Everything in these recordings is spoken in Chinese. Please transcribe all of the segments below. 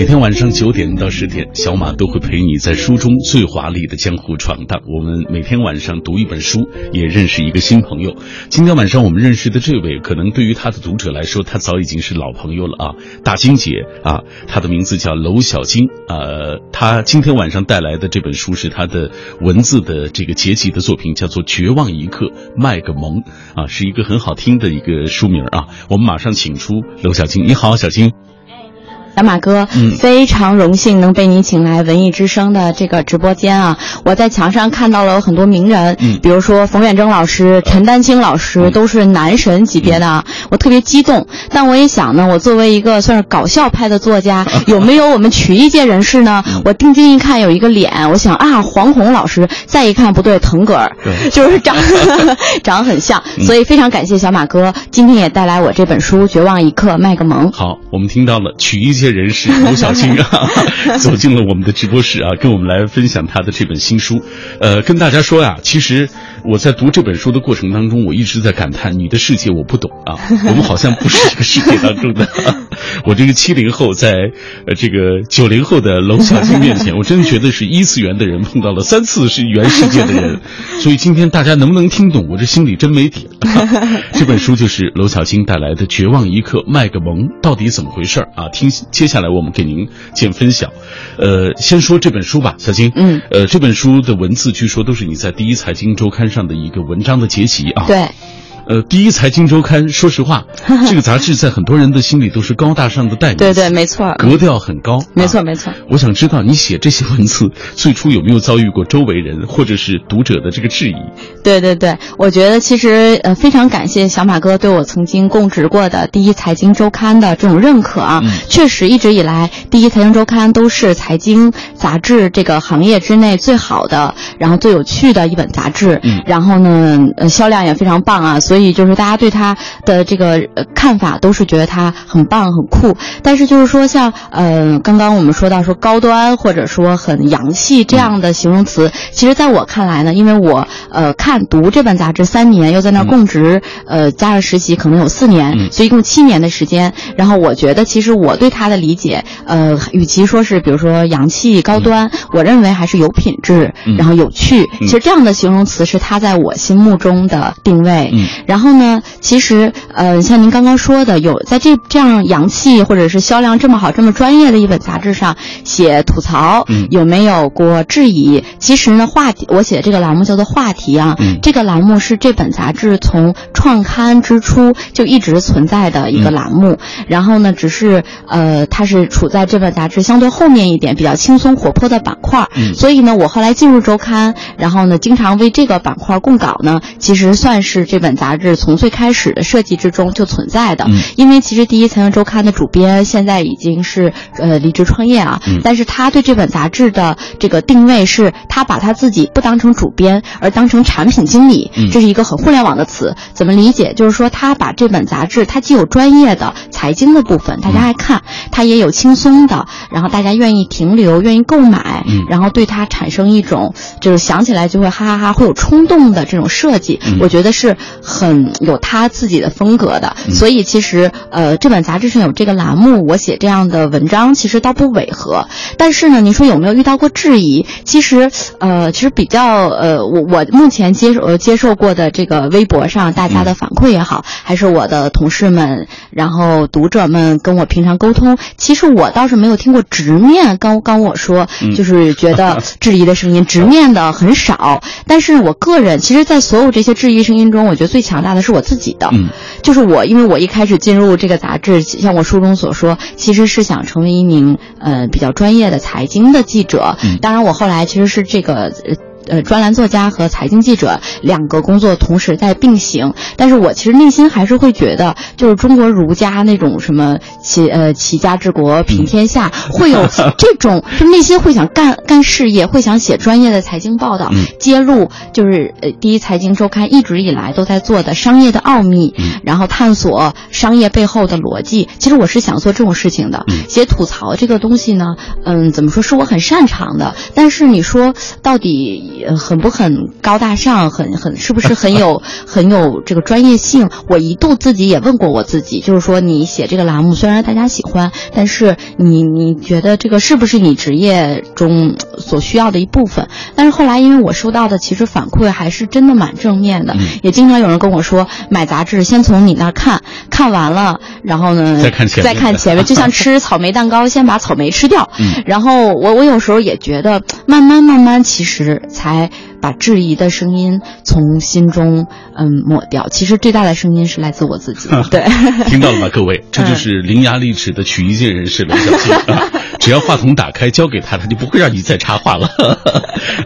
每天晚上九点到十点，小马都会陪你在书中最华丽的江湖闯荡。我们每天晚上读一本书，也认识一个新朋友。今天晚上我们认识的这位，可能对于他的读者来说，他早已经是老朋友了啊，大金姐啊，她的名字叫娄小金呃，她今天晚上带来的这本书是她的文字的这个结集的作品，叫做《绝望一刻，卖个萌》啊，是一个很好听的一个书名啊。我们马上请出娄小金，你好，小金。小马哥，嗯。非常荣幸能被您请来文艺之声的这个直播间啊！我在墙上看到了有很多名人，嗯。比如说冯远征老师、陈丹青老师，都是男神级别的啊，我特别激动。但我也想呢，我作为一个算是搞笑派的作家，有没有我们曲艺界人士呢？我定睛一看，有一个脸，我想啊，黄宏老师，再一看不对，腾格尔，对。就是长 长得很像，所以非常感谢小马哥今天也带来我这本书《绝望一刻》，卖个萌。好，我们听到了曲艺界人士娄小青啊，走进了我们的直播室啊，跟我们来分享他的这本新书。呃，跟大家说呀、其实我在读这本书的过程当中，我一直在感叹你的世界我不懂啊，我们好像不是这个世界当中的。我这个七零后在呃这个九零后的娄小金面前，我真的觉得是一次元的人碰到了三次是元世界的人，所以今天大家能不能听懂，我这心里真没底。这本书就是娄小金带来的《绝望一刻，卖个萌》，到底怎么回事儿啊？听接下来我们给您见分晓。呃，先说这本书吧，小金。嗯，呃，这本书的文字据说都是你在《第一财经周刊》上的一个文章的结集啊。。对。呃，《第一财经周刊》，说实话，这个杂志在很多人的心里都是高大上的代名词，对对，没错，格调很高。没错啊没错。我想知道你写这些文字最初有没有遭遇过周围人或者是读者的这个质疑？对对对，我觉得其实呃非常感谢小马哥对我曾经供职过的《第一财经周刊》的这种认可啊。嗯确实一直以来，《第一财经周刊》都是财经杂志这个行业之内最好的，然后最有趣的一本杂志。嗯然后呢，呃销量也非常棒啊，所以就是大家对他的这个呃看法都是觉得他很棒很酷。但是就是说像呃刚刚我们说到说高端或者说很洋气这样的形容词，其实在我看来呢，因为我呃看读这本杂志三年，又在那儿供职，呃加上实习可能有四年，嗯所以一共七年的时间。然后我觉得其实我对他的理解，呃，与其说是比如说洋气高端，我认为还是有品质，嗯然后有趣。嗯其实这样的形容词是他在我心目中的定位。嗯然后呢，其实呃，像您刚刚说的，有在这这样洋气或者是销量这么好、这么专业的一本杂志上写吐槽，嗯有没有过质疑？其实呢，话题我写的这个栏目叫做话题啊，嗯这个栏目是这本杂志从创刊之初就一直存在的一个嗯栏目。然后呢，只是呃，它是处在这本杂志相对后面一点、比较轻松活泼的板块。嗯所以呢，我后来进入周刊，然后呢，经常为这个板块供稿呢，其实算是这本杂志从最开始的设计之中就存在的。嗯。因为其实第一财经周刊的主编现在已经是呃离职创业啊，嗯。但是他对这本杂志的这个定位是，他把他自己不当成主编，而当成产品经理，嗯。这是一个很互联网的词，怎么理解？就是说他把这本杂志，它既有专业的财经的部分，大家爱看，它也有轻松的，然后大家愿意停留、愿意购买，嗯。然后对它产生一种就是想起来就会哈哈哈，会有冲动的这种设计，嗯。我觉得是很有他自己的风格的。嗯所以其实呃，这本杂志上有这个栏目，我写这样的文章其实倒不违和。但是呢，您说有没有遇到过质疑？其实呃，其实比较呃，我我目前接受呃接受过的这个微博上大家的反馈也好，还是我的同事们，然后读者们跟我平常沟通，其实我倒是没有听过直面跟跟我说嗯，就是觉得质疑的声音，直面的很少。但是我个人，其实，在所有这些质疑声音中，我觉得最强大的是我自己的。嗯就是我，因为我一开始进入这个杂志，像我书中所说，其实是想成为一名呃比较专业的财经的记者。嗯当然，我后来其实是这个呃。呃，专栏作家和财经记者两个工作同时在并行，但是我其实内心还是会觉得，就是中国儒家那种什么齐呃齐家治国平天下，会有 这种就内心会想干干事业，会想写专业的财经报道，嗯揭露就是呃第一财经周刊一直以来都在做的商业的奥秘，嗯然后探索商业背后的逻辑。其实我是想做这种事情的。嗯写吐槽这个东西呢，嗯，怎么说是我很擅长的，但是你说到底呃很不很高大上，很很是不是很有 很有这个专业性？我一度自己也问过我自己，就是说你写这个栏目虽然大家喜欢，但是你你觉得这个是不是你职业中所需要的一部分？但是后来因为我收到的其实反馈还是真的蛮正面的，也经常有人跟我说买杂志先从你那儿看看完了，然后呢再看前再看前面，就像吃草莓蛋糕，先把草莓吃掉。嗯然后我我有时候也觉得，慢慢慢慢，其实才把质疑的声音从心中嗯抹掉。其实最大的声音是来自我自己。对，听到了吗，各位？这就是伶牙俐齿的曲艺界人士刘晓庆啊！只要话筒打开交给他，他就不会让你再插话了。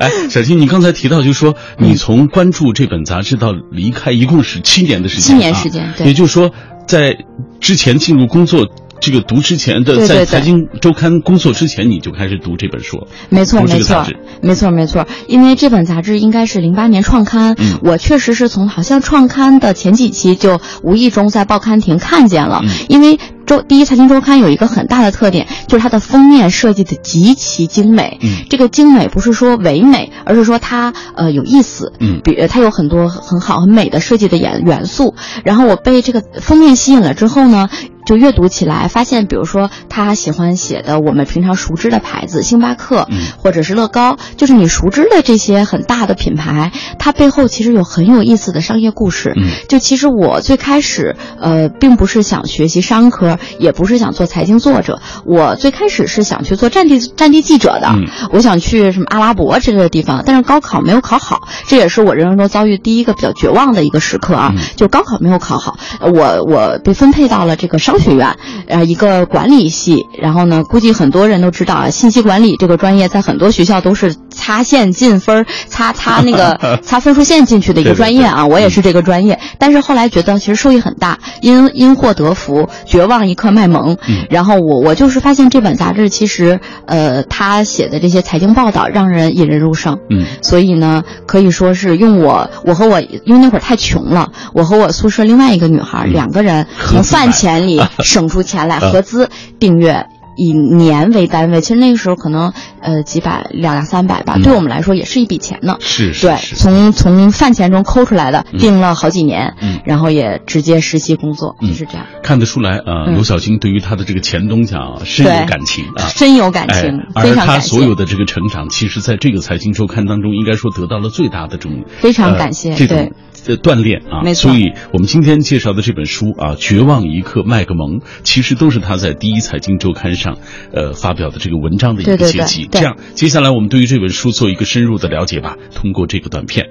哎，小青，你刚才提到，就是说你从关注这本杂志到离开，一共是七年的时间、啊，七年时间，对，也就是说，在之前进入工作。这个读之前的，在财经周刊工作之前，你就开始读这本书，没错，没错，没错，没错。因为这本杂志应该是零八年创刊，嗯，我确实是从好像创刊的前几期就无意中在报刊亭看见了，嗯、因为。周第一财经周刊有一个很大的特点，就是它的封面设计的极其精美。嗯，这个精美不是说唯美，而是说它呃有意思。嗯，比它有很多很好很美的设计的元元素。然后我被这个封面吸引了之后呢，就阅读起来，发现比如说他喜欢写的我们平常熟知的牌子，星巴克，嗯，或者是乐高，就是你熟知的这些很大的品牌，它背后其实有很有意思的商业故事。嗯，就其实我最开始呃并不是想学习商科。也不是想做财经作者，我最开始是想去做战地战地记者的，嗯、我想去什么阿拉伯之类的地方，但是高考没有考好，这也是我人生中遭遇第一个比较绝望的一个时刻啊，嗯、就高考没有考好，我我被分配到了这个商学院，呃，一个管理系，然后呢，估计很多人都知道啊，信息管理这个专业在很多学校都是擦线进分，擦擦那个 擦分数线进去的一个专业啊，对对对我也是这个专业，但是后来觉得其实受益很大，因因祸得福，绝望一刻卖萌。嗯、然后我我就是发现这本杂志其实，呃，他写的这些财经报道让人引人入胜。嗯，所以呢，可以说是用我我和我因为那会儿太穷了，我和我宿舍另外一个女孩、嗯、两个人从饭钱里 省出钱来合资订阅。以年为单位，其实那个时候可能呃几百两两三百吧，嗯、对我们来说也是一笔钱呢。是是对，从从饭钱中抠出来的，定了好几年，嗯，然后也直接实习工作，嗯、就是这样。看得出来啊，刘晓青对于他的这个钱东家啊深有感情啊，深有感情，哎、非常而他所有的这个成长，其实在这个财经周刊当中，应该说得到了最大的这种非常感谢、呃、这种的锻炼啊。没错。所以我们今天介绍的这本书啊，《绝望一刻卖个萌》，其实都是他在第一财经周刊上呃。发表的这个文章的一个结集，这样，接下来我们对于这本书做一个深入的了解吧。通过这个短片，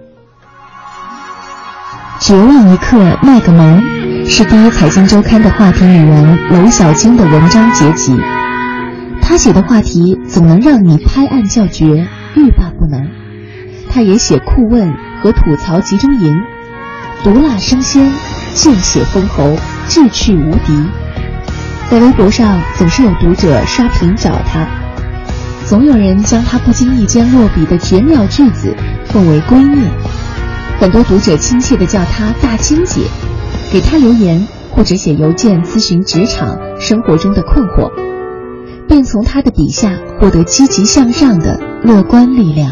《绝望一刻卖个萌》是第一财经周刊的话题女人娄小晶的文章结集。她写的话题总能让你拍案叫绝，欲罢不能。她也写酷问和吐槽集中营，毒辣生鲜，见血封喉，志趣无敌。在微博上总是有读者刷屏找她，总有人将她不经意间落笔的绝妙句子奉为圭臬。很多读者亲切地叫她“大金姐”，给她留言或者写邮件咨询职场生活中的困惑，并从她的笔下获得积极向上的乐观力量。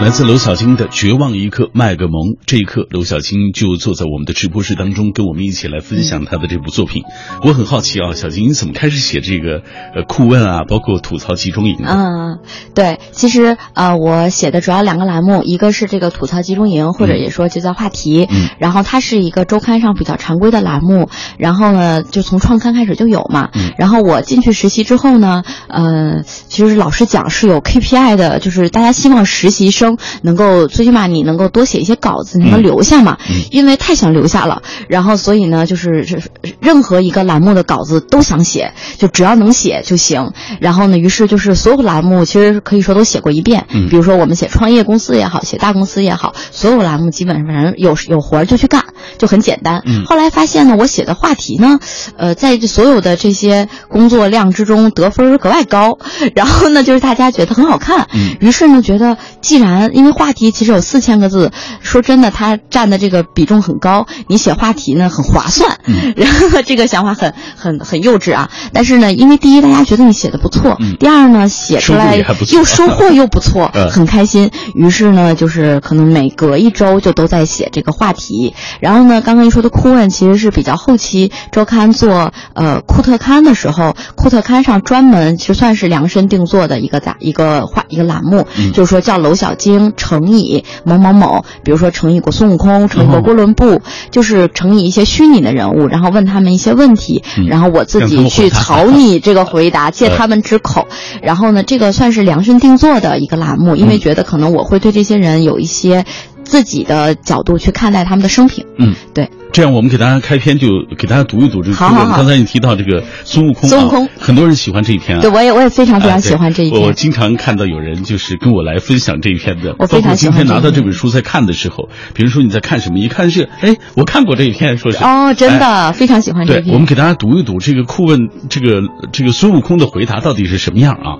来自娄小晶的《绝望一刻卖个萌》，这一刻娄小晶就坐在我们的直播室当中，跟我们一起来分享她的这部作品。我很好奇啊，小晶你怎么开始写这个呃酷问啊，包括吐槽集中营的？嗯，对，其实呃我写的主要两个栏目，一个是这个吐槽集中营，或者也说就叫话题，嗯，然后它是一个周刊上比较常规的栏目，然后呢就从创刊开始就有嘛，嗯，然后我进去实习之后呢，呃，其实老师讲是有 KPI 的，就是大家希望实习生。能够最起码你能够多写一些稿子，你能留下嘛？嗯、因为太想留下了，然后所以呢，就是任何一个栏目的稿子都想写，就只要能写就行。然后呢，于是就是所有栏目其实可以说都写过一遍。嗯，比如说我们写创业公司也好，写大公司也好，所有栏目基本上有有活就去干，就很简单。嗯，后来发现呢，我写的话题呢，呃，在所有的这些工作量之中得分格外高，然后呢，就是大家觉得很好看。嗯，于是呢，觉得既然难，因为话题其实有四千个字，说真的，它占的这个比重很高。你写话题呢很划算，然后这个想法很很很幼稚啊。但是呢，因为第一大家觉得你写的不错，第二呢写出来又收获又不错，很开心。于是呢，就是可能每隔一周就都在写这个话题。然后呢，刚刚一说的酷问其实是比较后期周刊做呃库特刊的时候，库特刊上专门其实算是量身定做的一个杂一个话一个栏目，就是说叫楼小晶乘以某某某，比如说乘以过孙悟空，乘以过哥伦布，就是乘以一些虚拟的人物，然后问他们一些问题，然后我自己去草拟这个回答，借他们之口。然后呢，这个算是量身定做的一个栏目，因为觉得可能我会对这些人有一些。自己的角度去看待他们的生平，嗯，对。这样，我们给大家开篇就给大家读一读这个。好好好。刚才你提到这个孙悟空，孙悟空，很多人喜欢这一篇啊。对，我也我也非常非常喜欢这一篇。我经常看到有人就是跟我来分享这一篇的。我非常喜欢。今天拿到这本书在看的时候，比如说你在看什么，一看是，哎，我看过这一篇，说是。哦，真的非常喜欢这篇。对，我们给大家读一读这个库问这个这个孙悟空的回答到底是什么样啊？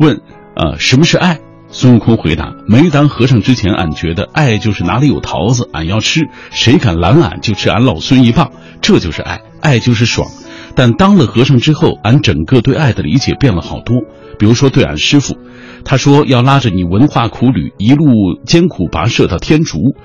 问，呃，什么是爱？孙悟空回答：“没当和尚之前，俺觉得爱就是哪里有桃子，俺要吃，谁敢拦俺，就吃俺老孙一棒，这就是爱，爱就是爽。但当了和尚之后，俺整个对爱的理解变了好多。比如说对俺师傅，他说要拉着你文化苦旅，一路艰苦跋涉到天竺。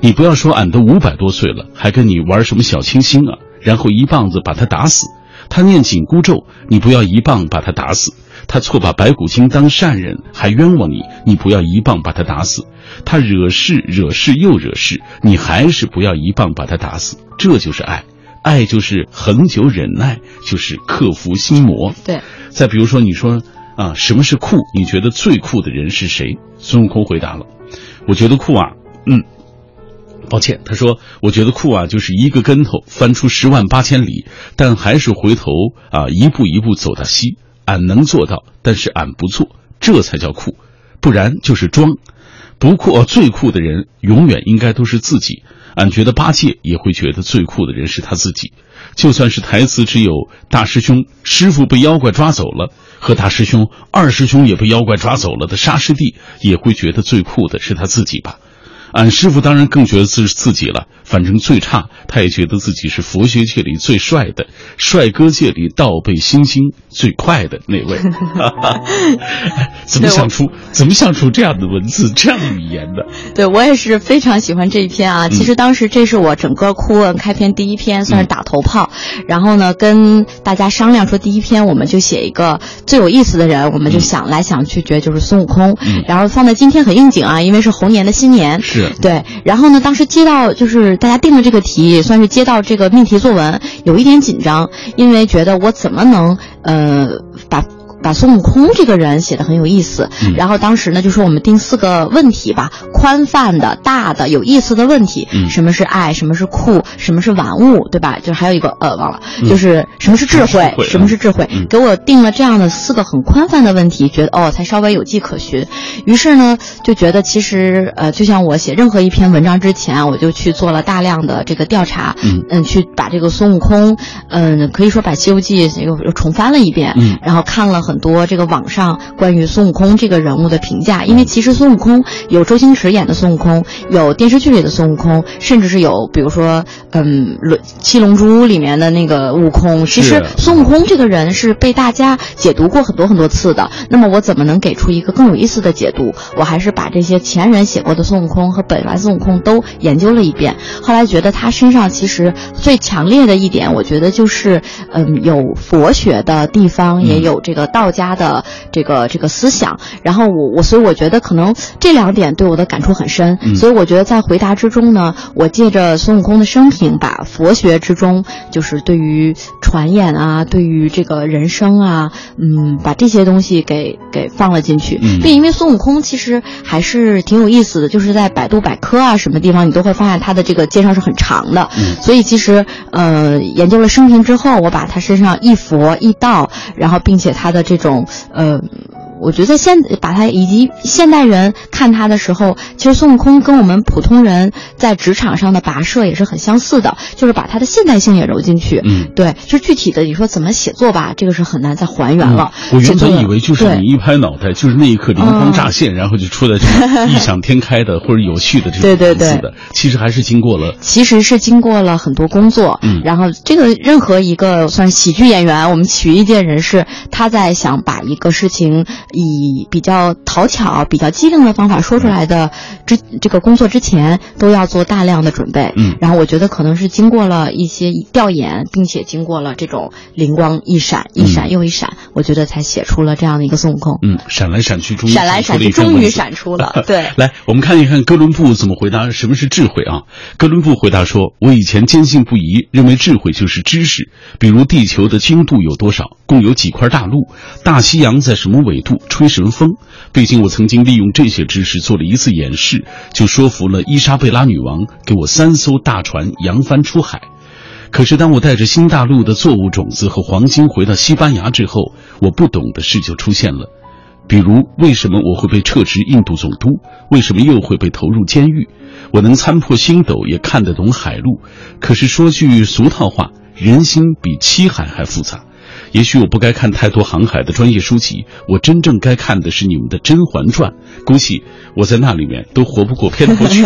你不要说俺都五百多岁了，还跟你玩什么小清新啊？然后一棒子把他打死。他念紧箍咒，你不要一棒把他打死。”他错把白骨精当善人，还冤枉你，你不要一棒把他打死。他惹事惹事又惹事，你还是不要一棒把他打死。这就是爱，爱就是恒久忍耐，就是克服心魔。对。再比如说，你说啊，什么是酷？你觉得最酷的人是谁？孙悟空回答了，我觉得酷啊，嗯，抱歉，他说，我觉得酷啊，就是一个跟头翻出十万八千里，但还是回头啊，一步一步走到西。俺能做到，但是俺不做，这才叫酷，不然就是装。不酷，最酷的人永远应该都是自己。俺觉得八戒也会觉得最酷的人是他自己。就算是台词只有大师兄师傅被妖怪抓走了，和大师兄二师兄也被妖怪抓走了的沙师弟，也会觉得最酷的是他自己吧。俺师傅当然更觉得自自己了，反正最差，他也觉得自己是佛学界里最帅的，帅哥界里倒背星星最快的那位。怎么想出怎么想出这样的文字、这样的语言的？对我也是非常喜欢这一篇啊！其实当时这是我整个库问开篇第一篇，算是打头炮。然后呢，跟大家商量说，第一篇我们就写一个最有意思的人，我们就想来想去，觉得就是孙悟空。然后放在今天很应景啊，因为是猴年的新年。是对。然后呢，当时接到就是大家定了这个题，算是接到这个命题作文，有一点紧张，因为觉得我怎么能呃把。把孙悟空这个人写的很有意思，然后当时呢就说我们定四个问题吧，宽泛的、大的、有意思的问题。什么是爱？什么是酷？什么是玩物？对吧？就还有一个呃忘了，就是什么是智慧？什么是智慧？给我定了这样的四个很宽泛的问题，觉得哦才稍微有迹可循。于是呢就觉得其实呃就像我写任何一篇文章之前，我就去做了大量的这个调查，嗯，去把这个孙悟空，嗯，可以说把《西游记》又又重翻了一遍，然后看了。很多这个网上关于孙悟空这个人物的评价，因为其实孙悟空有周星驰演的孙悟空，有电视剧里的孙悟空，甚至是有比如说，嗯，《七龙珠》里面的那个悟空。其实孙悟空这个人是被大家解读过很多很多次的。那么我怎么能给出一个更有意思的解读？我还是把这些前人写过的孙悟空和本来孙悟空都研究了一遍。后来觉得他身上其实最强烈的一点，我觉得就是，嗯，有佛学的地方，也有这个。道家的这个这个思想，然后我我所以我觉得可能这两点对我的感触很深，所以我觉得在回答之中呢，我借着孙悟空的生平，把佛学之中就是对于传言啊，对于这个人生啊，嗯，把这些东西给给放了进去。并因为孙悟空其实还是挺有意思的，就是在百度百科啊什么地方，你都会发现他的这个介绍是很长的。所以其实呃研究了生平之后，我把他身上一佛一道，然后并且他的。这种呃，我觉得现把它以及现代人看他的时候，其实孙悟空跟我们普通人在职场上的跋涉也是很相似的，就是把他的现代性也揉进去。嗯，对，就是具体的你说怎么写作吧，这个是很难再还原了。我原本以为就是你一拍脑袋，就是那一刻灵光乍现，然后就出来这个异想天开的或者有趣的这种对对的，其实还是经过了。其实是经过了很多工作，嗯然后这个任何一个算是喜剧演员，我们曲艺界人士，他在想把一个事情以比较讨巧、比较机灵的方法说出来的之这个工作之前，都要做大量的准备。嗯然后我觉得可能是经过了一些调研，并且经过了这种灵光一闪、一闪又一闪，我觉得才写出了这样的一个孙悟空。嗯，闪来闪去，终于闪来闪去，终于闪出了。对，来，我们看一看哥伦布怎么回答什么是智慧啊？哥伦布回答说：“我以前坚信不疑，认为智慧就是知识，比如地球的经度有多少，共有几块大陆，大西洋在什么纬度，吹什么风。毕竟我曾经利用这些知识做了一次演示，就说服了伊莎贝拉女王给我三艘大船扬帆出海。”可是，当我带着新大陆的作物种子和黄金回到西班牙之后，我不懂的事就出现了。比如，为什么我会被撤职印度总督？为什么又会被投入监狱？我能参破星斗，也看得懂海路。可是说句俗套话，人心比七海还复杂。也许我不该看太多航海的专业书籍，我真正该看的是你们的《甄嬛传》。恭喜我在那里面都活不过片头曲。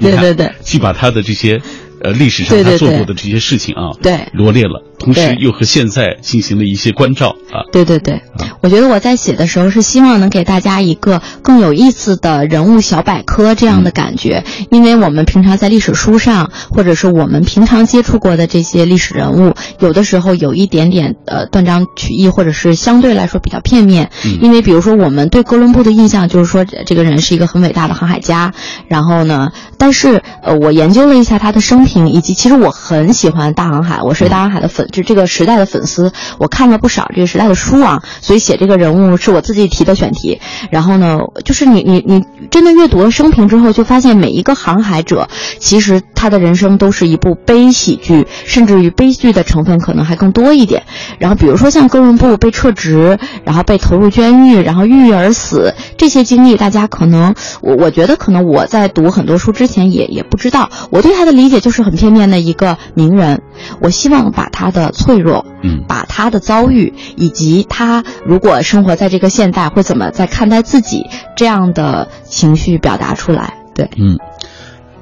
对对对，既把他的这些。呃，历史上他做过的这些事情啊，对罗列了，同时又和现在进行了一些关照啊。对对对，我觉得我在写的时候是希望能给大家一个更有意思的人物小百科这样的感觉，因为我们平常在历史书上，或者是我们平常接触过的这些历史人物，有的时候有一点点呃断章取义，或者是相对来说比较片面。嗯。因为比如说我们对哥伦布的印象就是说这个人是一个很伟大的航海家，然后呢，但是呃我研究了一下他的生平，以及其实我很喜欢大航海，我是大航海的粉，就是这个时代的粉丝，我看了不少这个时代的书啊，所以写这个人物是我自己提的选题。然后呢，就是你你你真的阅读了生平之后，就发现每一个航海者，其实他的人生都是一部悲喜剧，甚至于悲剧的成分可能还更多一点。然后比如说像哥伦布被撤职，然后被投入监狱，然后郁郁而死，这些经历大家可能我我觉得可能我在读很多书之前也也不知道，我对他的理解就是很片面的一个名人。我希望把他的脆弱，嗯把他的遭遇，以及他如果生活在这个现代会怎么在看待自己这样的情绪表达出来。对，嗯，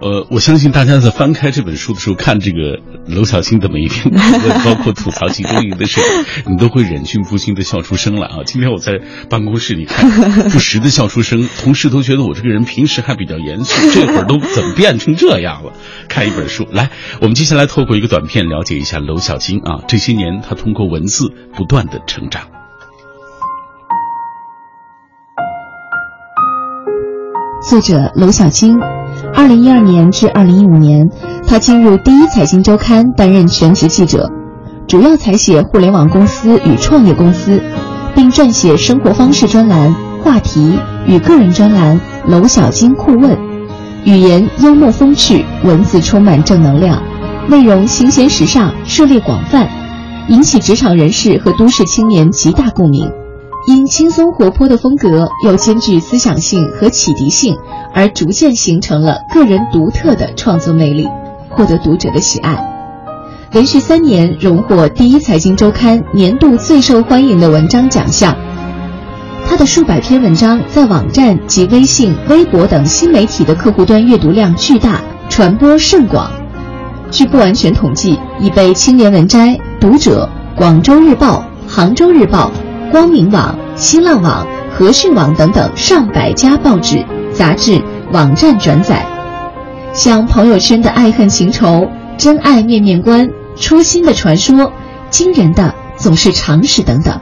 呃，我相信大家在翻开这本书的时候，看这个娄小星的每一篇，包括吐槽集中营的时候，你都会忍俊不禁的笑出声来啊！今天我在办公室里看，不时的笑出声，同事都觉得我这个人平时还比较严肃，这会儿都怎么变成这样了？看一本书，来，我们接下来透过一个短片了解一下娄小星啊，这些年他通过文字不断的成长。作者娄小晶，二零一二年至二零一五年，他进入第一财经周刊担任全职记者，主要采写互联网公司与创业公司，并撰写生活方式专栏、话题与个人专栏《娄小晶酷问》，语言幽默风趣，文字充满正能量，内容新鲜时尚，涉猎广泛，引起职场人士和都市青年极大共鸣。因轻松活泼的风格又兼具思想性和启迪性，而逐渐形成了个人独特的创作魅力，获得读者的喜爱。连续三年荣获《第一财经周刊》年度最受欢迎的文章奖项。他的数百篇文章在网站及微信、微博等新媒体的客户端阅读量巨大，传播甚广。据不完全统计，已被《青年文摘》、《读者》、《广州日报》、《杭州日报》。光明网、新浪网、和讯网等等上百家报纸、杂志、网站转载，像朋友圈的爱恨情仇、真爱面面观、初心的传说、惊人的总是常识等等。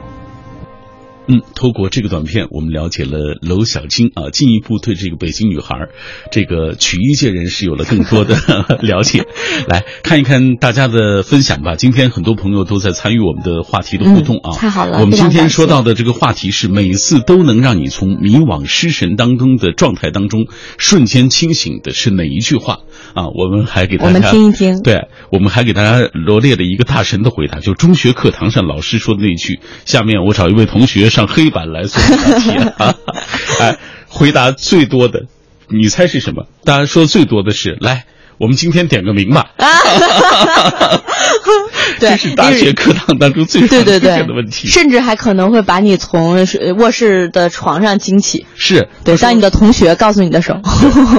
嗯，透过这个短片，我们了解了娄小青啊，进一步对这个北京女孩，这个曲艺界人士有了更多的 了解。来看一看大家的分享吧。今天很多朋友都在参与我们的话题的互动啊，嗯、太好了。我们今天说到的这个话题是每次都能让你从迷惘失神当中的状态当中瞬间清醒的是哪一句话啊？我们还给大家我们听一听，对，我们还给大家罗列了一个大神的回答，就中学课堂上老师说的那句。下面我找一位同学。上黑板来做答题啊！哎，回答最多的，你猜是什么？大家说最多的是来。我们今天点个名吧。啊 这是大学课堂当中最常出现的问题，甚至还可能会把你从卧室的床上惊起。是对，当你的同学告诉你的时候，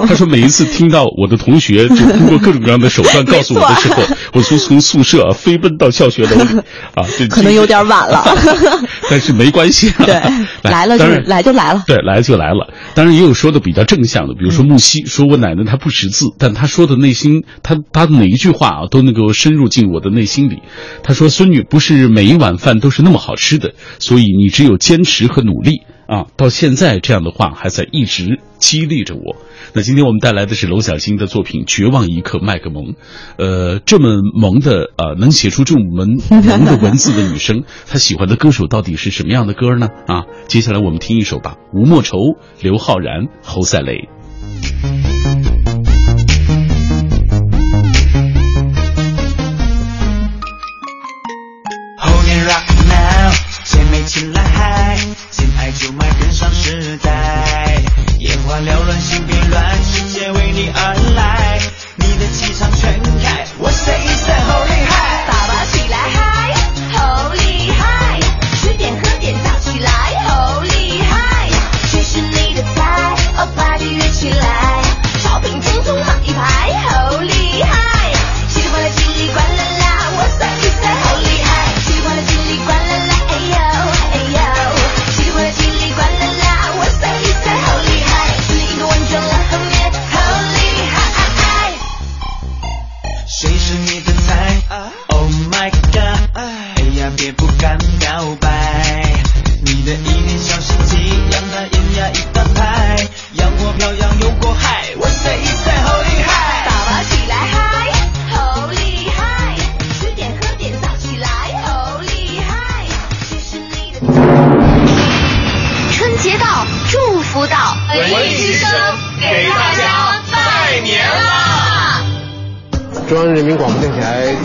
他说每一次听到我的同学就通过各种各样的手段告诉我的时候，我就从宿舍飞奔到教学楼里 啊，可能有点晚了，但是没关系。对，来了就来就来了，对，来就来了。当然也有说的比较正向的，比如说木西说我奶奶她不识字，但她说的那。心，他他的每一句话啊，都能够深入进我的内心里。他说：“孙女不是每一碗饭都是那么好吃的，所以你只有坚持和努力啊。”到现在，这样的话还在一直激励着我。那今天我们带来的是娄小星的作品《绝望一刻》，麦克蒙。呃，这么萌的呃，能写出这么萌 萌的文字的女生，她喜欢的歌手到底是什么样的歌呢？啊，接下来我们听一首吧，《吴莫愁》，刘昊然、侯赛雷。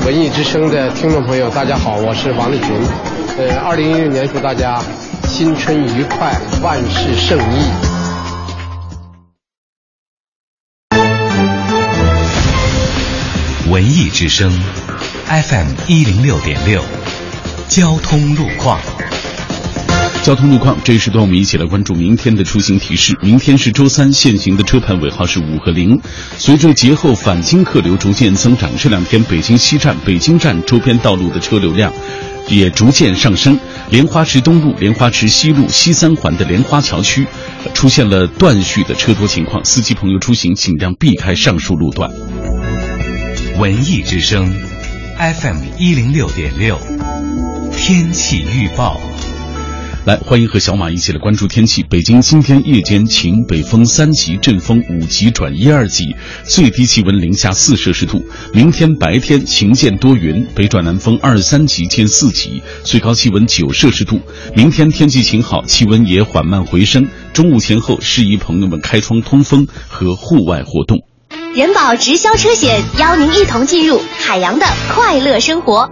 文艺之声的听众朋友，大家好，我是王立群。呃，二零一六年祝大家新春愉快，万事胜意。文艺之声，FM 一零六点六，交通路况。交通路况，这一时段我们一起来关注明天的出行提示。明天是周三，限行的车牌尾号是五和零。随着节后返京客流逐渐增长，这两天北京西站、北京站周边道路的车流量也逐渐上升。莲花池东路、莲花池西路、西三环的莲花桥区出现了断续的车多情况，司机朋友出行尽量避开上述路段。文艺之声，FM 一零六点六，天气预报。来，欢迎和小马一起来关注天气。北京今天夜间晴，北风三级，阵风五级转一二级，最低气温零下四摄氏度。明天白天晴间多云，北转南风二三级见四级，最高气温九摄氏度。明天天气晴好，气温也缓慢回升。中午前后适宜朋友们开窗通风和户外活动。人保直销车险邀您一同进入海洋的快乐生活。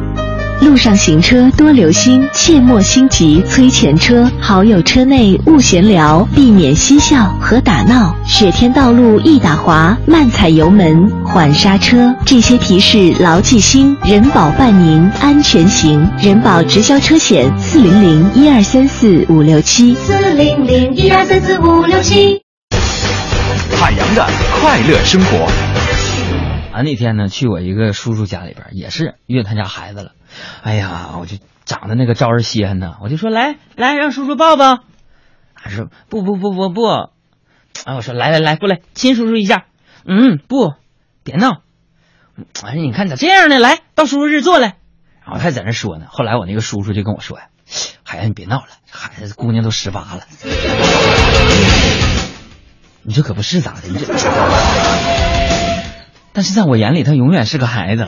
路上行车多留心，切莫心急催前车。好友车内勿闲聊，避免嬉笑和打闹。雪天道路易打滑，慢踩油门，缓刹车。这些提示牢记心，人保伴您安全行。人保直销车险四零零一二三四五六七四零零一二三四五六七。海洋的快乐生活。啊，那天呢，去我一个叔叔家里边，也是约他家孩子了。哎呀，我就长得那个招人稀罕呢，我就说来来，让叔叔抱抱。他说不不不不不。啊，我说来来来，过来亲叔叔一下。嗯，不，别闹。哎，你看咋这样呢？来到叔叔这坐来。然后他在那说呢。后来我那个叔叔就跟我说呀：“孩子，你别闹了，孩子姑娘都十八了。”你这可不是咋的？你这，但是在我眼里，他永远是个孩子。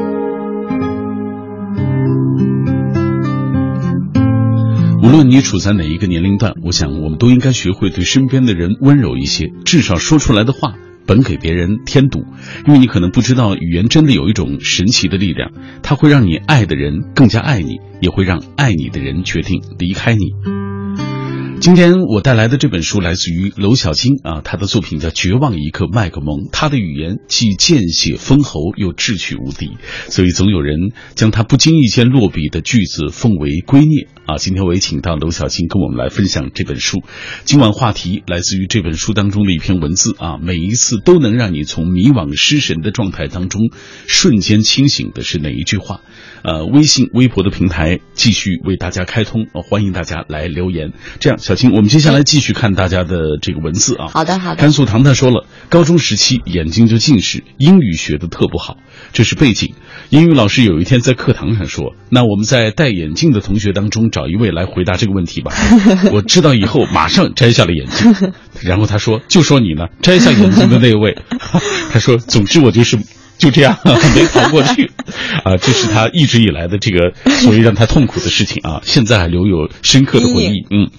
无论你处在哪一个年龄段，我想我们都应该学会对身边的人温柔一些，至少说出来的话本给别人添堵，因为你可能不知道，语言真的有一种神奇的力量，它会让你爱的人更加爱你，也会让爱你的人决定离开你。今天我带来的这本书来自于娄晓晶啊，她的作品叫《绝望一刻麦克蒙》，她的语言既见血封喉又智取无敌，所以总有人将她不经意间落笔的句子奉为圭臬啊。今天我也请到娄晓晶跟我们来分享这本书，今晚话题来自于这本书当中的一篇文字啊，每一次都能让你从迷惘失神的状态当中瞬间清醒的是哪一句话？呃，微信、微博的平台继续为大家开通，呃欢迎大家来留言。这样，小青，我们接下来继续看大家的这个文字啊。好的，好的甘。肃糖糖说了，高中时期眼睛就近视，英语学的特不好，这是背景。英语老师有一天在课堂上说：“那我们在戴眼镜的同学当中找一位来回答这个问题吧。”我知道以后马上摘下了眼镜，然后他说：“就说你呢，摘下眼镜的那位。”他说：“总之我就是。”就这样 没逃过去，啊，这是他一直以来的这个 所谓让他痛苦的事情啊，现在还留有深刻的回忆。嗯，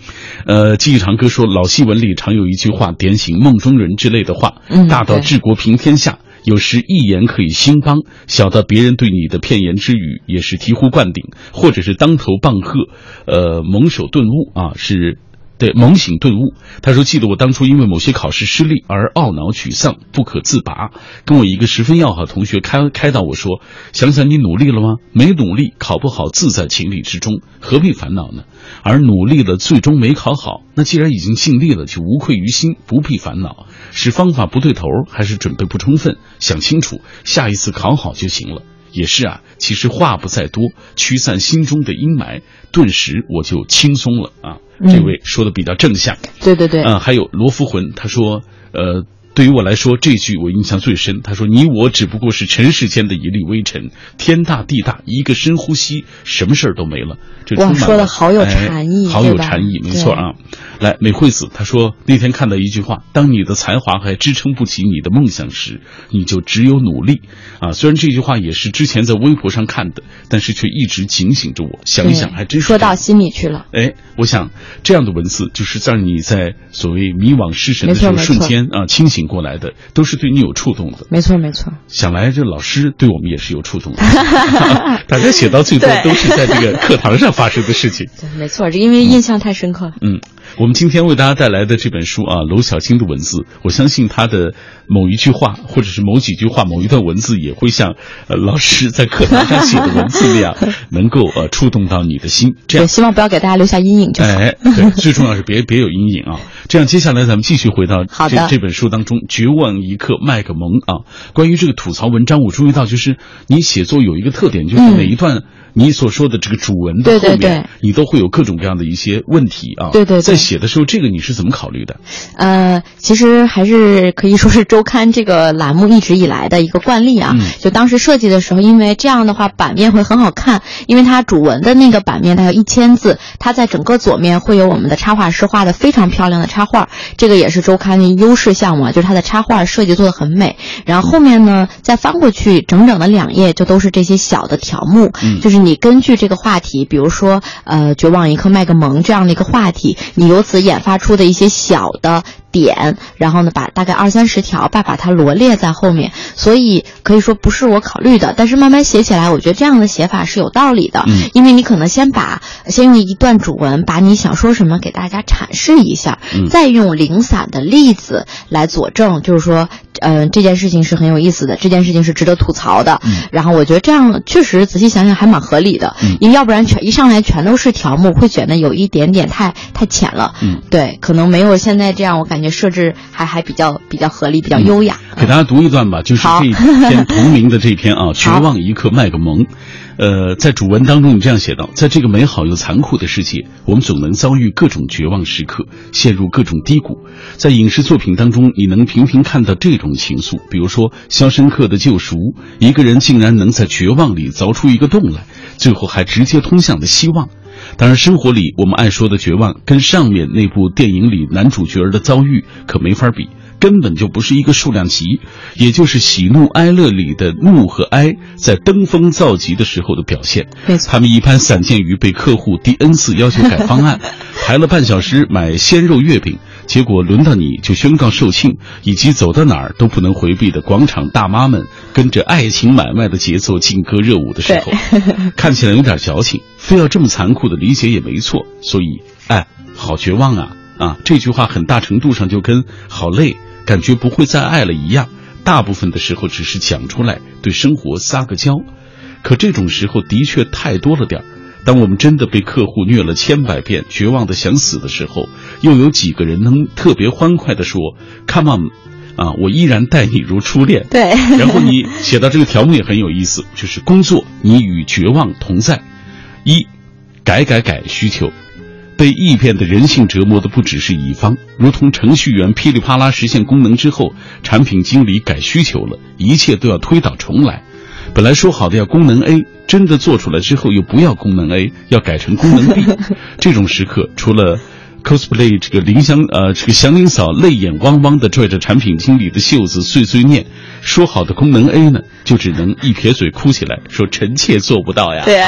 呃，记忆长歌说，老戏文里常有一句话点醒梦中人之类的话，嗯大到治国平天下。有时一言可以兴邦，小到别人对你的片言之语也是醍醐灌顶，或者是当头棒喝，呃，蒙首顿悟啊，是对，猛醒顿悟。他说：“记得我当初因为某些考试失利而懊恼沮丧，不可自拔。跟我一个十分要好的同学开开导我说：‘想想你努力了吗？没努力，考不好自在情理之中，何必烦恼呢？而努力了，最终没考好，那既然已经尽力了，就无愧于心，不必烦恼。是方法不对头，还是准备不充分？想清楚，下一次考好就行了。’也是啊，其实话不在多，驱散心中的阴霾，顿时我就轻松了啊。这位说的比较正向，对对对，嗯，还有罗浮魂，他说，呃，对于我来说，这句我印象最深。他说：“你我只不过是尘世间的一粒微尘，天大地大，一个深呼吸，什么事儿都没了。”这说的好有哎禅意好有禅意，没错啊。来，美惠子他说，那天看到一句话：“当你的才华还支撑不起你的梦想时，你就只有努力。”啊，虽然这句话也是之前在微博上看的，但是却一直警醒着我。想一想，还真是说到心里去了。哎，我想这样的文字，就是让你在所谓迷惘失神的时候，瞬间啊清醒过来的，都是对你有触动的。没错没错，想来这老师对我们也是有触动的，大家写到最后都是在这个课堂上发生的事情。对没错，这因为印象太深刻了。嗯，我们今天为大家带来的这本书啊，娄晓青的文字，我相信他的某一句话，或者是某几句话、某一段文字，也会像呃老师在课堂上写的文字那样，能够呃触动到你的心。这样对，希望不要给大家留下阴影就好。哎，对，最重要是别别有阴影啊！这样，接下来咱们继续回到 这这本书当中，《绝望一刻》麦克蒙啊。关于这个吐槽文章，我注意到就是你写作有一个特点，就是嗯每一段你所说的这个主文的对对后面，对你都会有各种各样的一些问题啊。对对对在写的时候，这个你是怎么考虑的？呃，其实还是可以说是周刊这个栏目一直以来的一个惯例啊。嗯就当时设计的时候，因为这样的话版面会很好看，因为它主文的那个版面它有一千字，它在整个左面会有我们的插画师画的非常漂亮的插画，这个也是周刊的优势项目啊，就是它的插画设计做的很美。然后后面呢，再翻过去，整整的两页就都是这些小的条目，嗯就是你根据这个话题，比如说呃，绝望一刻卖个萌这样的一个话题，你由此研发出的一些小的点，然后呢，把大概二三十条吧，把它罗列在后面。所以可以说不是我考虑的，但是慢慢写起来，我觉得这样的写法是有道理的。嗯因为你可能先把先用一段主文把你想说什么给大家阐释一下，嗯再用零散的例子来佐证，就是说，呃，这件事情是很有意思的，这件事情是值得吐槽的。嗯然后我觉得这样确实仔细想想还蛮合理的，嗯因为要不然全一上来全都是条目，会显得有一点点太太浅了。嗯，对，可能没有现在这样，我感觉设置还还比较比较合理，比较优雅。给大家读一段吧，就是这篇同名的这篇啊，《绝望一刻卖个萌》。呃，在主文当中，你这样写道：在这个美好又残酷的世界，我们总能遭遇各种绝望时刻，陷入各种低谷。在影视作品当中，你能频频看到这种情愫，比如说《肖申克的救赎》，一个人竟然能在绝望里凿出一个洞来，最后还直接通向了希望。当然，生活里我们爱说的绝望，跟上面那部电影里男主角的遭遇可没法比，根本就不是一个数量级，也就是喜怒哀乐里的怒和哀，在登峰造极的时候的表现。没错他们一般散见于被客户第 N 次要求改方案，排了半小时买鲜肉月饼，结果轮到你就宣告售罄，以及走到哪儿都不能回避的广场大妈们跟着爱情买卖的节奏劲歌热舞的时候，看起来有点矫情，非要这么残酷的理解也没错。所以，哎，好绝望啊啊！这句话很大程度上就跟好累，感觉不会再爱了一样，大部分的时候只是讲出来，对生活撒个娇。可这种时候的确太多了点儿。当我们真的被客户虐了千百遍，绝望的想死的时候，又有几个人能特别欢快的说 “Come on”，啊，我依然待你如初恋。对 然后你写到这个条目也很有意思，就是工作你与绝望同在。一，改改改需求。被异变的人性折磨的不只是乙方，如同程序员噼里啪啦实现功能之后，产品经理改需求了，一切都要推倒重来。本来说好的要功能 A，真的做出来之后又不要功能 A，要改成功能 B。这种时刻，除了 cosplay 这个林香呃这个祥林嫂泪眼汪汪的拽着产品经理的袖子碎碎念，说好的功能 A 呢，就只能一撇嘴哭起来，说臣妾做不到呀。对，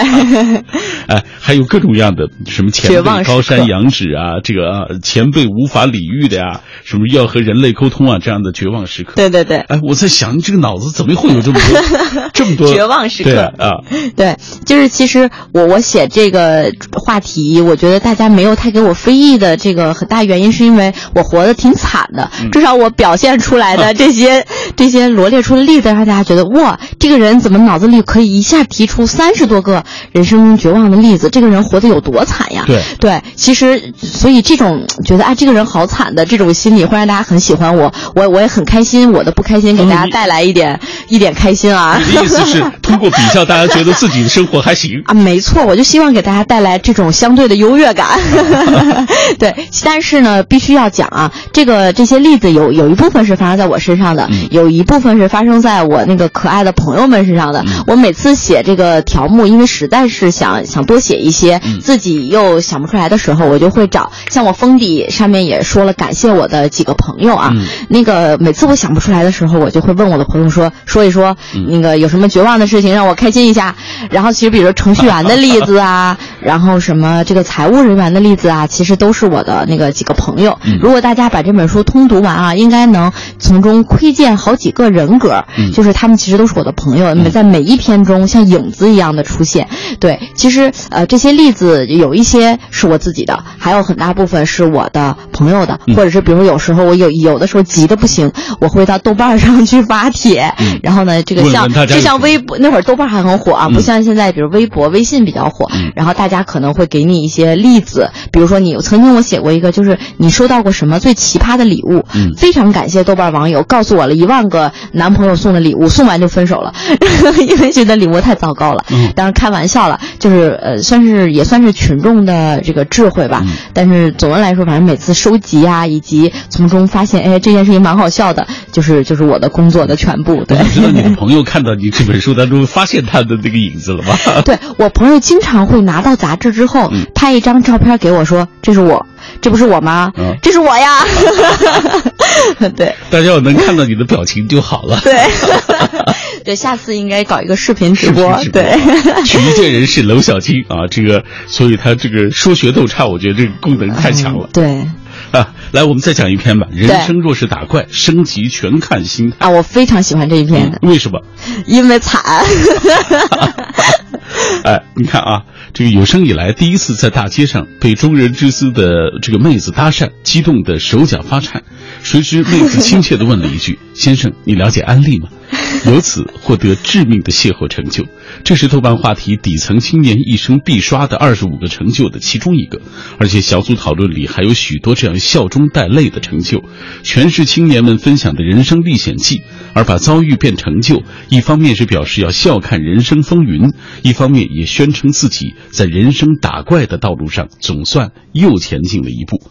哎，还有各种各样的什么前辈高山仰止啊，这个啊前辈无法理喻的呀，什么要和人类沟通啊这样的绝望时刻。对对对。哎，我在想，你这个脑子怎么会有这么多 这么多绝望时刻对啊，对，就是其实我我写这个话题，我觉得大家没有太给我非议的这个很大原因，是因为我活得挺惨的，嗯至少我表现出来的 这些、这些罗列出的例子，让大家觉得哇，这个人怎么脑子里可以一下提出三十多个人生中绝望的例子？这个人活得有多惨呀？对对，其实所以这种觉得啊，这个人好惨的这种心理，会让大家很喜欢我，我我也很开心，我的不开心给大家带来一点、一点开心啊。你的意思是 通过比较，大家觉得自己的生活还行啊，没错，我就希望给大家带来这种相对的优越感。对，但是呢，必须要讲啊，这个这些例子有有一部分是发生在我身上的，嗯有一部分是发生在我那个可爱的朋友们身上的。嗯我每次写这个条目，因为实在是想想多写一些，嗯自己又想不出来的时候，我就会找。像我封底上面也说了，感谢我的几个朋友啊。嗯那个每次我想不出来的时候，我就会问我的朋友说说一说，嗯那个有什么绝望的事情让我开心一下。然后其实比如说程序员的例子啊，然后什么这个财务人员的例子啊，其实都是我的那个几个朋友。嗯。如果大家把这本书通读完啊，应该能从中窥见好几个人格，嗯。就是他们其实都是我的朋友，那么在每一篇中像影子一样的出现。对，其实呃这些例子有一些是我自己的，还有很大部分是我的朋友的，嗯。或者是比如有时候我有有的时候急的不行，我会到豆瓣上 去发帖，嗯。然后呢这个像就像微博那会儿豆瓣还很火啊，嗯。不像现在比如微博、微信比较火，嗯。然后大家可能会给你一些例子，比如说你曾经我写过一个，就是你收到过什么最奇葩的礼物，嗯非常感谢豆瓣网友告诉我了一万个男朋友送的礼物，送完就分手了，因为觉得礼物太糟糕了。嗯当然开玩笑了，就是呃，算是也算是群众的这个智慧吧。嗯但是总的来说，反正每次收集啊，以及从中发现，哎，这件事情蛮好笑的，就是就是我的工作的全部。对我，知道你的朋友看到你这本书当中发现他的那个影子了吗？对我朋友经常会拿到杂志之后，嗯拍一张照片给我说：“这是我，这不是我吗？嗯这是我呀。”对大家要能看到你的表情就好了。对 对，下次应该搞一个视频直播。直播对，曲艺界人士娄小青啊，这个，所以他这个说学逗唱，我觉得这个功能太强了。对啊，来，我们再讲一篇吧。人生若是打怪，升级全看心态。啊，我非常喜欢这一篇的，为什么？因为惨。哎，你看啊，这个有生以来第一次在大街上被中人之姿的这个妹子搭讪，激动的手脚发颤。谁知妹子亲切地问了一句：“ 先生，你了解安利吗？” 由此获得致命的邂逅成就。这是豆瓣话题“底层青年一生必刷的二十五个成就”的其中一个，而且小组讨论里还有许多这样笑中带泪的成就，全是青年们分享的人生历险记。而把遭遇变成就，一方面是表示要笑看人生风云，一方面也宣称自己在人生打怪的道路上总算又前进了一步。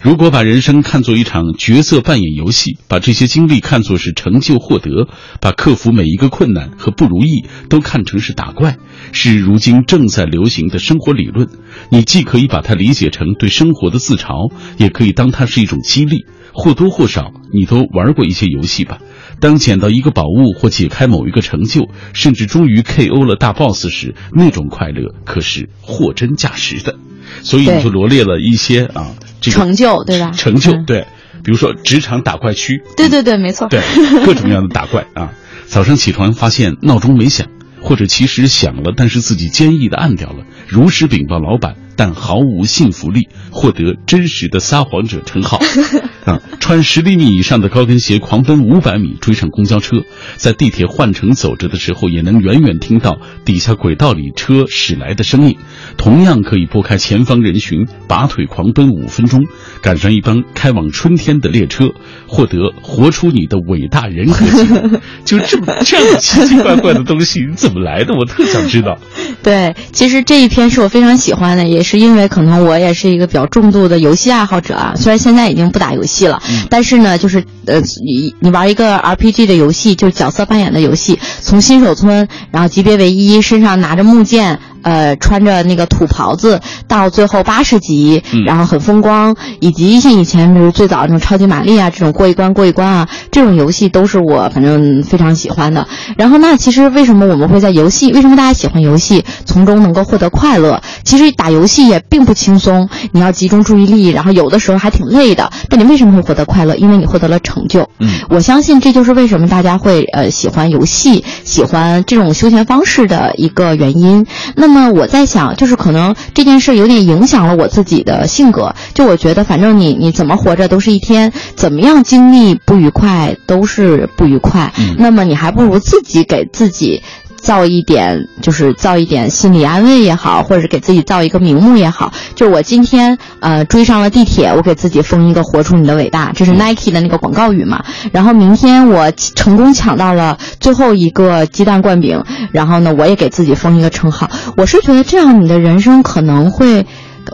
如果把人生看作一场角色扮演游戏，把这些经历看作是成就获得，把克服每一个困难和不如意都看成是打怪，是如今正在流行的生活理论。你既可以把它理解成对生活的自嘲，也可以当它是一种激励。或多或少，你都玩过一些游戏吧？当捡到一个宝物或解开某一个成就，甚至终于 KO 了大 BOSS 时，那种快乐可是货真价实的。所以你就罗列了一些啊，这个成就对吧？成就对，比如说职场打怪区，对对对，没错。对，各种各样的打怪啊。早上起床发现闹钟没响，或者其实响了，但是自己坚毅的按掉了，如实禀报老板，但毫无信服力，获得真实的撒谎者称号。啊，穿十厘米以上的高跟鞋狂奔五百米追上公交车，在地铁换乘走着的时候，也能远远听到底下轨道里车驶来的声音。同样可以拨开前方人群，拔腿狂奔五分钟，赶上一班开往春天的列车，获得活出你的伟大人格。就这么这样奇奇怪怪的东西你怎么来的？我特想知道。对，其实这一篇是我非常喜欢的，也是因为可能我也是一个比较重度的游戏爱好者啊。虽然现在已经不打游戏了，嗯、但是呢，就是呃，你你玩一个 RPG 的游戏，就是角色扮演的游戏，从新手村，然后级别为一，身上拿着木剑。呃，穿着那个土袍子，到最后八十级，嗯、然后很风光，以及像以前比如最早那种超级玛丽啊，这种过一关过一关啊，这种游戏都是我反正非常喜欢的。然后那其实为什么我们会在游戏？为什么大家喜欢游戏，从中能够获得快乐？其实打游戏也并不轻松，你要集中注意力，然后有的时候还挺累的。但你为什么会获得快乐？因为你获得了成就。嗯，我相信这就是为什么大家会呃喜欢游戏，喜欢这种休闲方式的一个原因。那么。那么我在想，就是可能这件事有点影响了我自己的性格。就我觉得，反正你你怎么活着都是一天，怎么样经历不愉快都是不愉快。嗯、那么你还不如自己给自己。造一点，就是造一点心理安慰也好，或者是给自己造一个名目也好。就我今天呃追上了地铁，我给自己封一个“活出你的伟大”，这是 Nike 的那个广告语嘛。然后明天我成功抢到了最后一个鸡蛋灌饼，然后呢，我也给自己封一个称号。我是觉得这样你的人生可能会。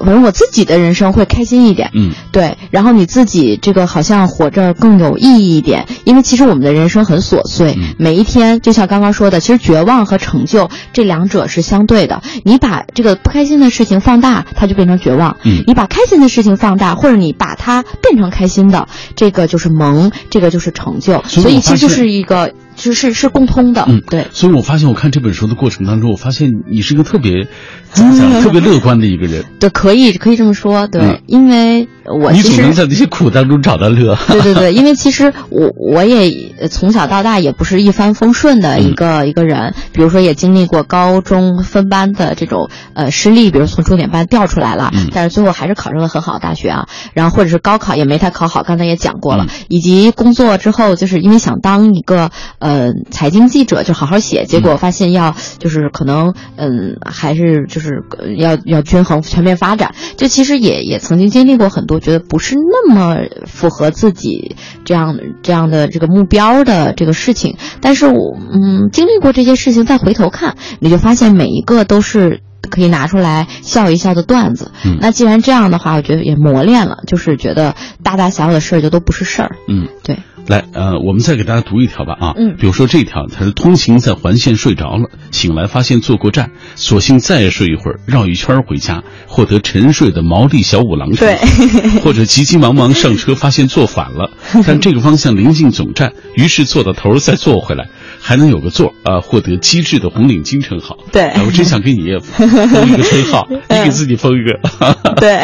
反正我自己的人生会开心一点，嗯，对，然后你自己这个好像活着更有意义一点，因为其实我们的人生很琐碎，嗯、每一天就像刚刚说的，其实绝望和成就这两者是相对的。你把这个不开心的事情放大，它就变成绝望；嗯，你把开心的事情放大，或者你把它变成开心的，这个就是萌，这个就是成就。所以其实就是一个。就是是共通的，嗯，对。所以我发现，我看这本书的过程当中，我发现你是一个特别怎么讲，特别乐观的一个人。对，可以可以这么说，对，嗯、因为我你总能在那些苦当中找到乐。对对对，因为其实我我也从小到大也不是一帆风顺的一个、嗯、一个人，比如说也经历过高中分班的这种呃失利，比如从重点班调出来了，嗯、但是最后还是考上了很好的大学啊，然后或者是高考也没太考好，刚才也讲过了，嗯、以及工作之后就是因为想当一个呃财经。记者就好好写，结果发现要就是可能嗯还是就是要要均衡全面发展，就其实也也曾经经历过很多觉得不是那么符合自己这样这样的这个目标的这个事情，但是我嗯经历过这些事情再回头看，你就发现每一个都是。可以拿出来笑一笑的段子，嗯，那既然这样的话，我觉得也磨练了，就是觉得大大小小的事儿就都不是事儿，嗯，对。来，呃，我们再给大家读一条吧啊，嗯比如说这条，他是通勤在环线睡着了，醒来发现坐过站，索性再睡一会儿，绕一圈儿回家，获得沉睡的毛利小五郎称号。或者急急忙忙上车，发现坐反了，但这个方向临近总站，于是坐到头儿再坐回来，还能有个座儿啊，获得机智的红领巾称号。对啊我真想给你也封一个称号，你给自己封一个。对，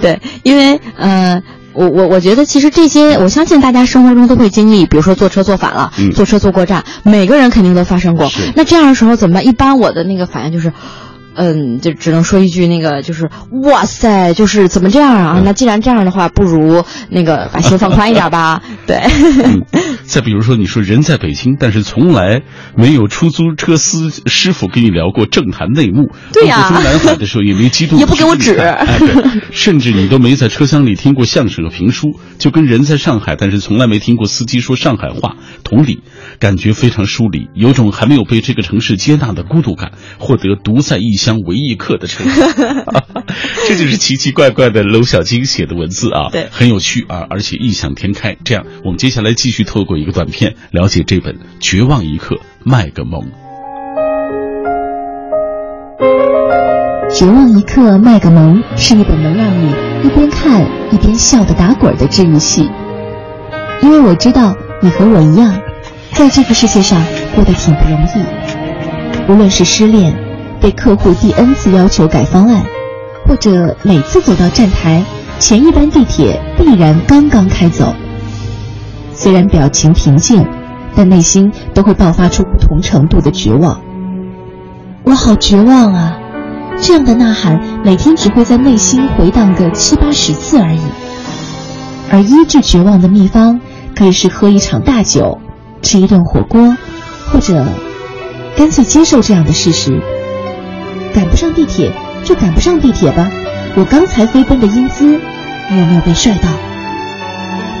对，因为呃。我我我觉得其实这些，我相信大家生活中都会经历，比如说坐车坐反了，嗯坐车坐过站，每个人肯定都发生过。那这样的时候怎么办？一般我的那个反应就是。嗯，就只能说一句那个，就是哇塞，就是怎么这样啊？嗯。那既然这样的话，不如那个把心放宽一点吧。对，嗯，再比如说，你说人在北京，但是从来没有出租车司师傅跟你聊过政坛内幕，对呀。中南海的时候也没激动，也不给我指。哎，甚至你都没在车厢里听过相声和评书，就跟人在上海，但是从来没听过司机说上海话，同理，感觉非常疏离，有种还没有被这个城市接纳的孤独感，获得独在异乡为异客的称号。这就是奇奇怪怪的娄小晶写的文字啊，对很有趣啊，而且异想天开。这样，我们接下来继续透过一个短片了解这本《绝望一刻》，卖个萌。绝望一刻卖个萌是一本能让你一边看一边笑的打滚的治愈系。因为我知道你和我一样，在这个世界上过得挺不容易。无论是失恋，被客户第 N 次要求改方案，或者每次走到站台，前一班地铁必然刚刚开走。虽然表情平静，但内心都会爆发出不同程度的绝望。我好绝望啊！这样的呐喊每天只会在内心回荡个七八十次而已。而医治绝望的秘方，可以是喝一场大酒，吃一顿火锅，或者干脆接受这样的事实：赶不上地铁就赶不上地铁吧。我刚才飞奔的英姿，你有没有被帅到？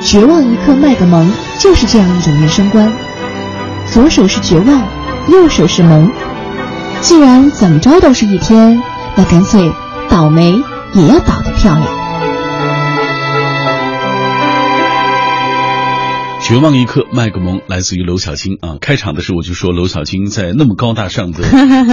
绝望一刻卖个萌，就是这样一种人生观。左手是绝望，右手是萌。既然怎么着都是一天，那干脆倒霉也要倒得漂亮。绝望一刻，麦个蒙，来自于娄晓青啊。开场的时候我就说，娄晓青在那么高大上的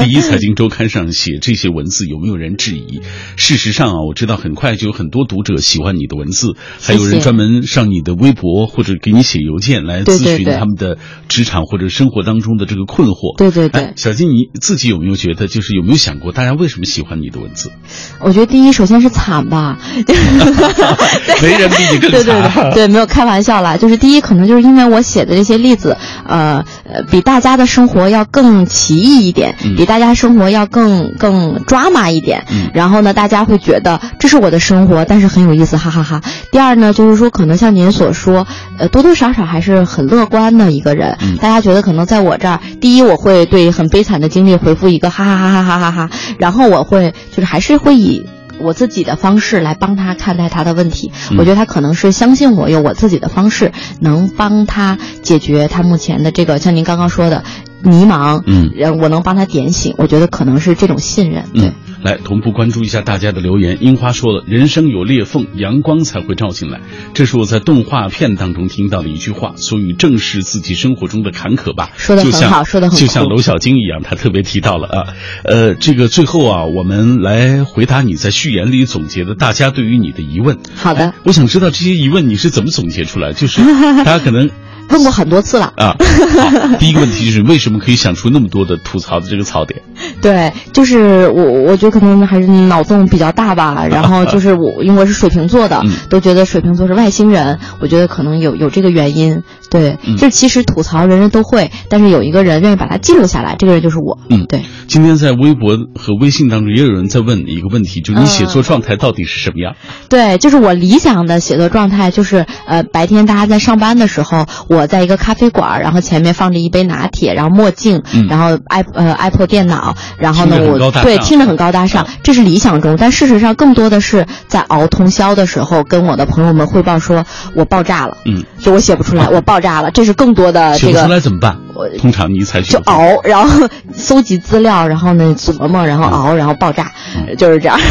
第一财经周刊上写这些文字，有没有人质疑？事实上啊，我知道很快就有很多读者喜欢你的文字，还有人专门上你的微博或者给你写邮件来咨询对对对他们的职场或者生活当中的这个困惑。对对对哎小金，你自己有没有觉得，就是有没有想过，大家为什么喜欢你的文字？我觉得第一，首先是惨吧，没 人比你更对对惨。对对，没有开玩笑啦。就是第一，可能就是因为我写的这些例子，呃呃，比大家的生活要更奇异一点，嗯比大家生活要更更抓马一点。嗯然后呢，大家会觉得这是我的生活，但是很有意思，哈哈哈第二呢，就是说可能像您所说，呃，多多少少还是很乐观的一个人。嗯大家觉得可能在我这儿，第一我会对很悲惨的经历回复一个哈哈哈哈哈哈哈，然后我会就是还是会以。我自己的方式来帮他看待他的问题，嗯。我觉得他可能是相信我有我自己的方式能帮他解决他目前的这个像您刚刚说的迷茫，嗯然后我能帮他点醒，我觉得可能是这种信任，对。嗯，来同步关注一下大家的留言。樱花说了：“人生有裂缝，阳光才会照进来。”这是我在动画片当中听到的一句话，所以正视自己生活中的坎坷吧。说的很好说的很就像酷娄小晶一样，他特别提到了啊，呃，这个最后啊，我们来回答你在序言里总结的大家对于你的疑问。好的，我想知道这些疑问你是怎么总结出来？就是 大家可能问过很多次了。啊，好，第一个问题就是为什么可以想出那么多的吐槽的这个槽点？对，就是我，我觉得可能还是脑洞比较大吧。然后就是我，因为我是水瓶座的，嗯都觉得水瓶座是外星人。我觉得可能有有这个原因。对，嗯这其实吐槽人人都会，但是有一个人愿意把它记录下来，这个人就是我。嗯，对。今天在微博和微信当中也有人在问一个问题，就是你写作状态到底是什么样？对，就是我理想的写作状态，就是呃，白天大家在上班的时候，我在一个咖啡馆，然后前面放着一杯拿铁，然后墨镜，嗯。然后 i 呃 Apple 电脑，然后呢我对听着很高大上，这是理想中，但事实上更多的是在熬通宵的时候，跟我的朋友们汇报说我爆炸了，嗯，就我写不出来，我爆炸了，这是更多的写不出来怎么办？通常你采取就熬，然后搜集资料，然后呢琢磨，然后熬，然后爆炸，就是这样。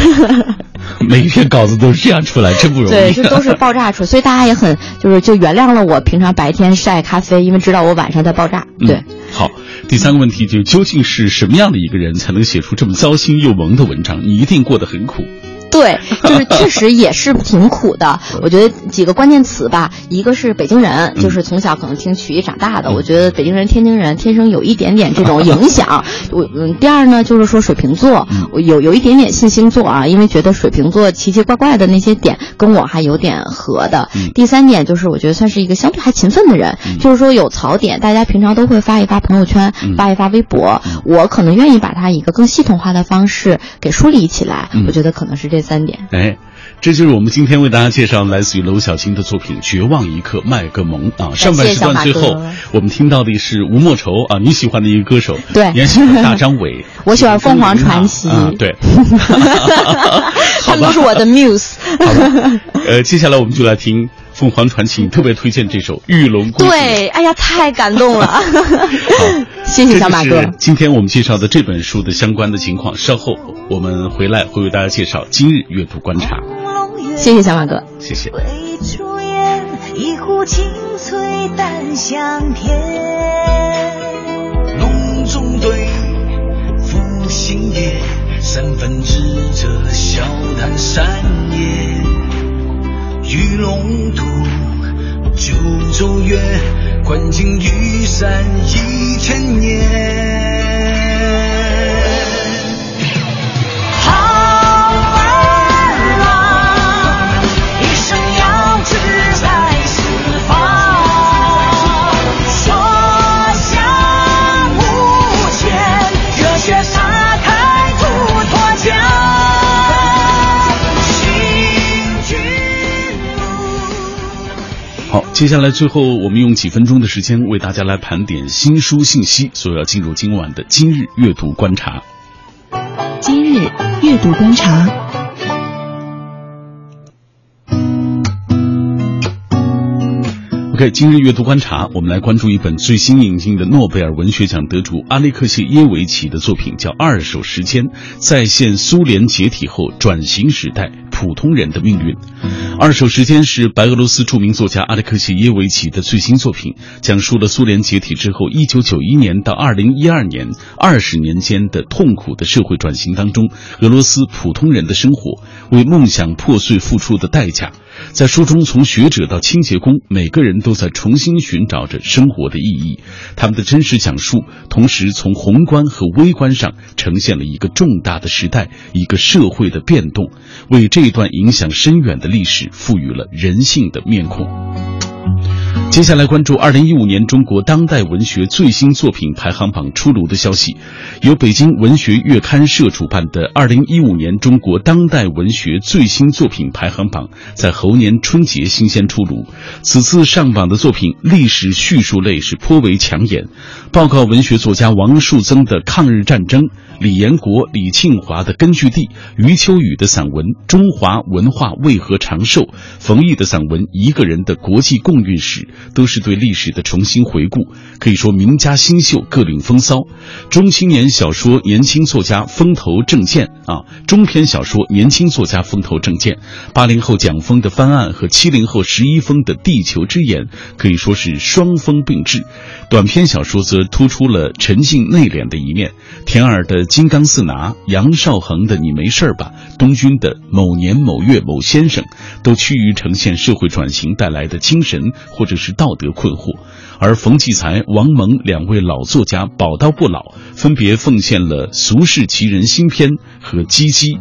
每一篇稿子都是这样出来，真不容易。对，这都是爆炸出来，所以大家也很就是就原谅了我平常白天晒咖啡，因为知道我晚上在爆炸。对，嗯、好，第三个问题就究竟是什么样的一个人才能写出这么糟心又萌的文章？你一定过得很苦。对，就是确实也是挺苦的。我觉得几个关键词吧，一个是北京人，就是从小可能听曲艺长大的。我觉得北京人、天津人天生有一点点这种影响。我嗯，第二呢，就是说水瓶座，我有有一点点信星座啊，因为觉得水瓶座奇奇怪怪的那些点跟我还有点合的。第三点就是我觉得算是一个相对还勤奋的人，就是说有槽点，大家平常都会发一发朋友圈，发一发微博，我可能愿意把它一个更系统化的方式给梳理起来。我觉得可能是这。三点，哎，这就是我们今天为大家介绍来自于娄小青的作品《绝望一刻》，卖个萌啊！上半时段最后，我们听到的是吴莫愁啊，你喜欢的一个歌手，对，也喜欢大张伟，我喜欢凤凰传奇，啊、对 他们都是我的 muse。呃，接下来我们就来听凤凰传奇，特别推荐这首《玉龙归》。对，哎呀，太感动了！谢谢小马哥。今天我们介绍的这本书的相关的情况，稍后我们回来会为大家介绍今日阅读观察。谢谢小马哥，谢谢。一壶清脆淡香甜，浓中对三分之这笑谈山野，玉龙图，九州月，关尽玉山一千年。接下来最后我们用几分钟的时间为大家来盘点新书信息，所以要进入今晚的今日阅读观察。今日阅读观察。OK，今日阅读观察，我们来关注一本最新引进的诺贝尔文学奖得主阿列克谢耶维奇的作品，叫《二手时间：再现苏联解体后转型时代普通人的命运》。《二手时间》是白俄罗斯著名作家阿列克谢耶维奇的最新作品，讲述了苏联解体之后1991年到2012年二十年间的痛苦的社会转型当中，俄罗斯普通人的生活，为梦想破碎付出的代价。在书中，从学者到清洁工，每个人都在重新寻找着生活的意义。他们的真实讲述，同时从宏观和微观上呈现了一个重大的时代、一个社会的变动，为这这段影响深远的历史赋予了人性的面孔。接下来关注二零一五年中国当代文学最新作品排行榜出炉的消息，由北京文学月刊社主办的二零一五年中国当代文学最新作品排行榜在猴年春节新鲜出炉。此次上榜的作品历史叙述类是颇为抢眼，报告文学作家王树增的抗日战争，李延国、李庆华的根据地，余秋雨的散文《中华文化为何长寿》，冯毅的散文《一个人的国际共运史》。都是对历史的重新回顾，可以说名家新秀各领风骚。中青年小说年轻作家风头正劲啊，中篇小说年轻作家风头正劲。八零后蒋峰的翻案和七零后石一峰的地球之眼可以说是双峰并峙。短篇小说则突出了沉静内敛的一面，田儿的金刚四拿，杨少恒的你没事吧，东军的某年某月某先生，都趋于呈现社会转型带来的精神或者是。道德困惑，而冯骥才、王蒙两位老作家宝刀不老，分别奉献了《俗世奇人》新篇和《鸡鸡》。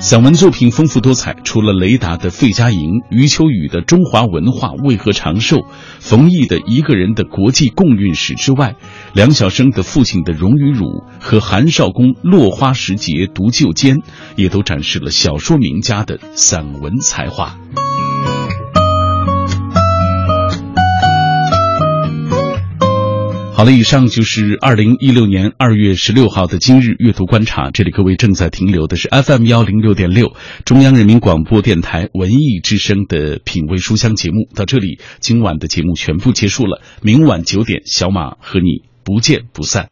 散文作品丰富多彩，除了雷达的《费加营》、余秋雨的《中华文化为何长寿》、冯毅的《一个人的国际共运史》之外，梁晓声的《父亲的荣与辱》和韩少功《落花时节独旧笺》，也都展示了小说名家的散文才华。好了，以上就是二零一六年二月十六号的今日阅读观察。这里各位正在停留的是 FM 幺零六点六，中央人民广播电台文艺之声的品味书香节目。到这里，今晚的节目全部结束了。明晚九点，小马和你不见不散。